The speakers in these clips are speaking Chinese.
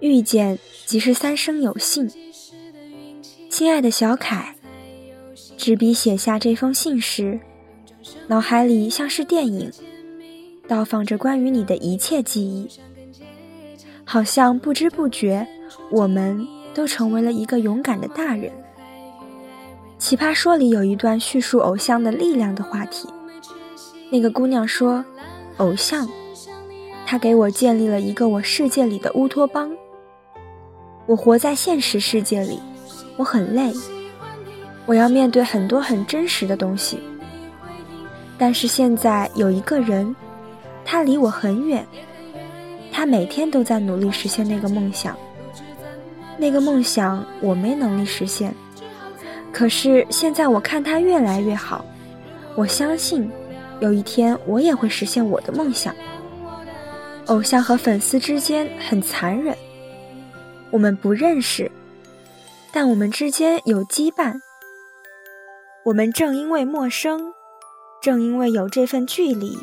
遇见即是三生有幸。亲爱的小凯，执笔写下这封信时，脑海里像是电影，倒放着关于你的一切记忆，好像不知不觉，我们都成为了一个勇敢的大人。奇葩说里有一段叙述偶像的力量的话题，那个姑娘说：“偶像，他给我建立了一个我世界里的乌托邦。我活在现实世界里，我很累，我要面对很多很真实的东西。但是现在有一个人，他离我很远，他每天都在努力实现那个梦想。那个梦想我没能力实现。”可是现在我看他越来越好，我相信，有一天我也会实现我的梦想。偶像和粉丝之间很残忍，我们不认识，但我们之间有羁绊。我们正因为陌生，正因为有这份距离，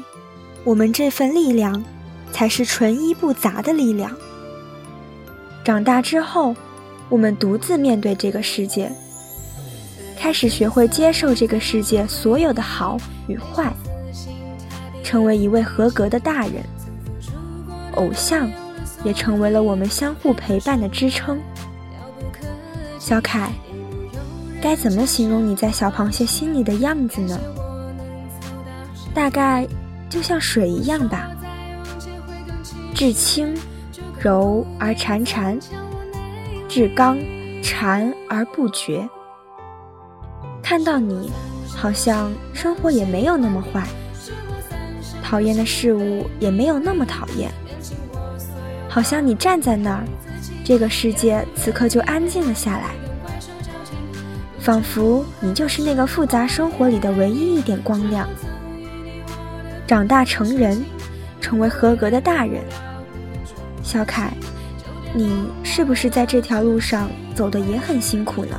我们这份力量，才是纯一不杂的力量。长大之后，我们独自面对这个世界。开始学会接受这个世界所有的好与坏，成为一位合格的大人。偶像，也成为了我们相互陪伴的支撑。小凯，该怎么形容你在小螃蟹心里的样子呢？大概就像水一样吧，至轻，柔而潺潺；至刚，缠而不绝。看到你，好像生活也没有那么坏，讨厌的事物也没有那么讨厌。好像你站在那儿，这个世界此刻就安静了下来，仿佛你就是那个复杂生活里的唯一一点光亮。长大成人，成为合格的大人，小凯，你是不是在这条路上走的也很辛苦呢？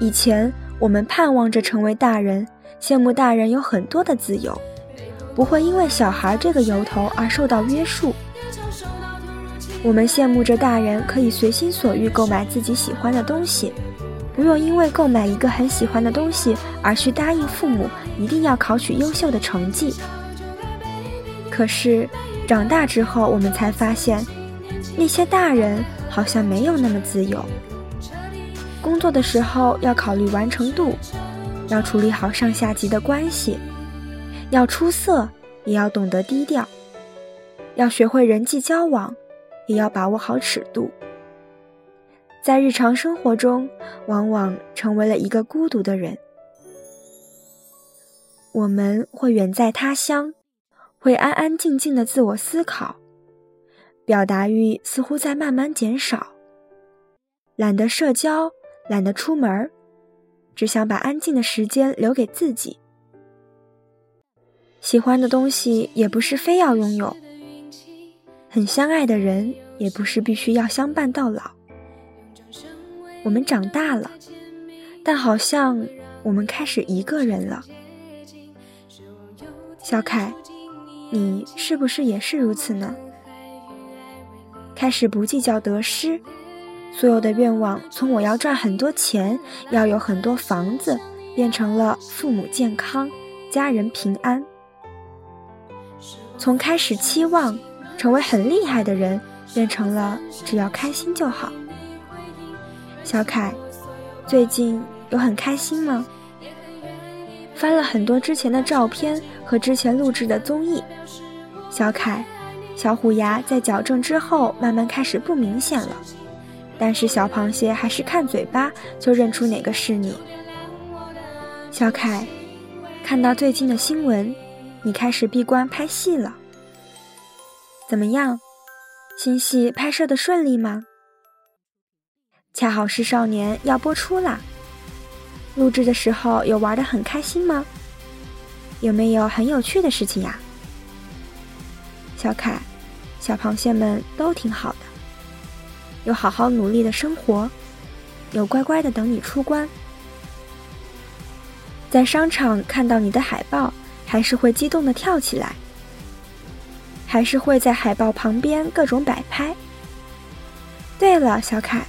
以前我们盼望着成为大人，羡慕大人有很多的自由，不会因为小孩这个由头而受到约束。我们羡慕着大人可以随心所欲购买自己喜欢的东西，不用因为购买一个很喜欢的东西而去答应父母一定要考取优秀的成绩。可是长大之后，我们才发现，那些大人好像没有那么自由。工作的时候要考虑完成度，要处理好上下级的关系，要出色也要懂得低调，要学会人际交往，也要把握好尺度。在日常生活中，往往成为了一个孤独的人。我们会远在他乡，会安安静静的自我思考，表达欲似乎在慢慢减少，懒得社交。懒得出门只想把安静的时间留给自己。喜欢的东西也不是非要拥有，很相爱的人也不是必须要相伴到老。我们长大了，但好像我们开始一个人了。小凯，你是不是也是如此呢？开始不计较得失。所有的愿望，从我要赚很多钱，要有很多房子，变成了父母健康、家人平安。从开始期望成为很厉害的人，变成了只要开心就好。小凯，最近有很开心吗？翻了很多之前的照片和之前录制的综艺，小凯，小虎牙在矫正之后，慢慢开始不明显了。但是小螃蟹还是看嘴巴就认出哪个是你。小凯，看到最近的新闻，你开始闭关拍戏了。怎么样，新戏拍摄的顺利吗？恰好是少年要播出啦。录制的时候有玩的很开心吗？有没有很有趣的事情呀？小凯，小螃蟹们都挺好的。有好好努力的生活，有乖乖的等你出关。在商场看到你的海报，还是会激动的跳起来，还是会在海报旁边各种摆拍。对了，小凯，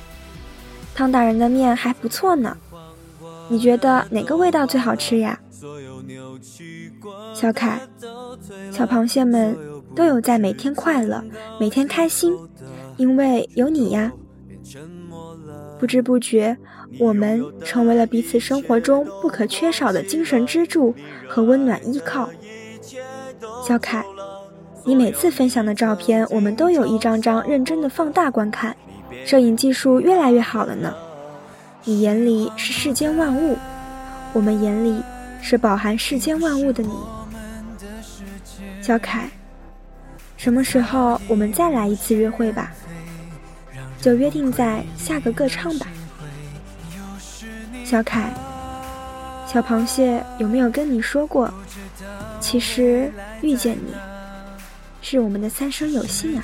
汤大人的面还不错呢，你觉得哪个味道最好吃呀？小凯，小螃蟹们都有在每天快乐，每天开心，因为有你呀。不知不觉，我们成为了彼此生活中不可缺少的精神支柱和温暖依靠。小凯，你每次分享的照片，我们都有一张张认真的放大观看，摄影技术越来越好了呢。你眼里是世间万物，我们眼里是饱含世间万物的你。小凯，什么时候我们再来一次约会吧？就约定在下个歌唱吧，小凯，小螃蟹有没有跟你说过？其实遇见你是我们的三生有幸啊！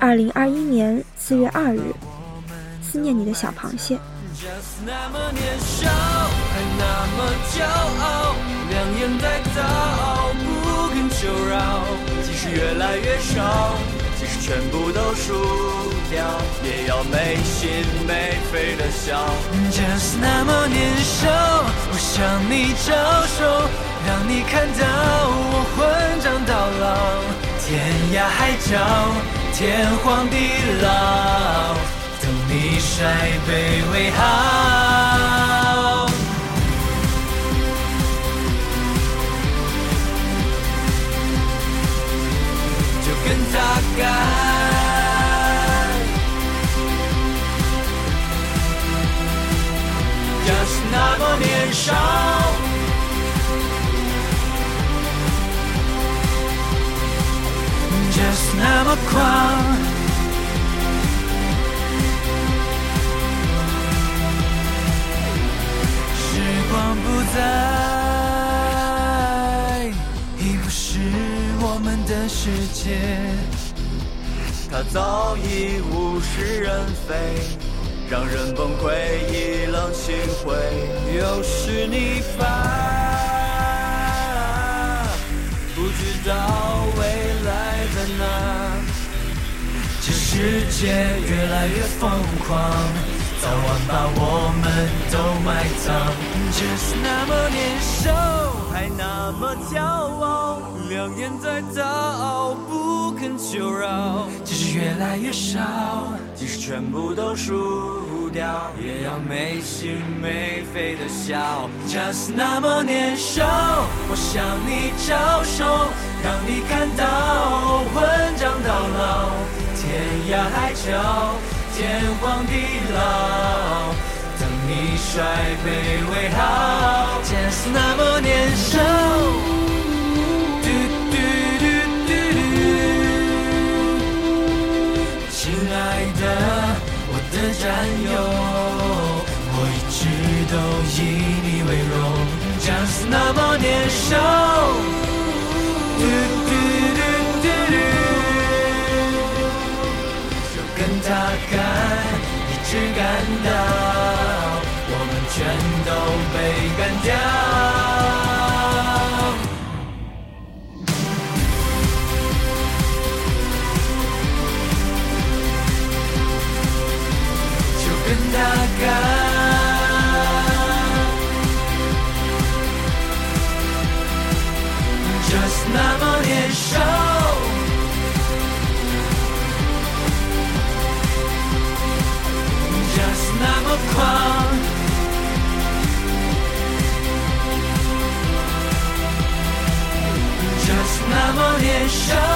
二零二一年四月二日，思念你的小螃蟹。即使全部都输掉，也要没心没肺的笑。就是那么年少，我向你招手，让你看到天涯海角，天荒地老，等你摔杯为豪。那么狂，时光不再。已不是我们的世界，它早已物是人非，让人崩溃，意冷心灰。又是你犯，世界越来越疯狂，早晚把我们都埋葬。就是那么年少，还那么骄傲。两眼在逃，不肯求饶。即使越来越少，即使全部都输掉，也要没心没肺的笑。Just 那么年少，我向你招手，让你看到混账的。涯海角，天荒地老，等你摔杯为好。就是那么年少。亲爱的，我的战友，我一直都以你为荣，just 那么年少。干掉，我们全都被干掉。就跟他干。那么年少。show.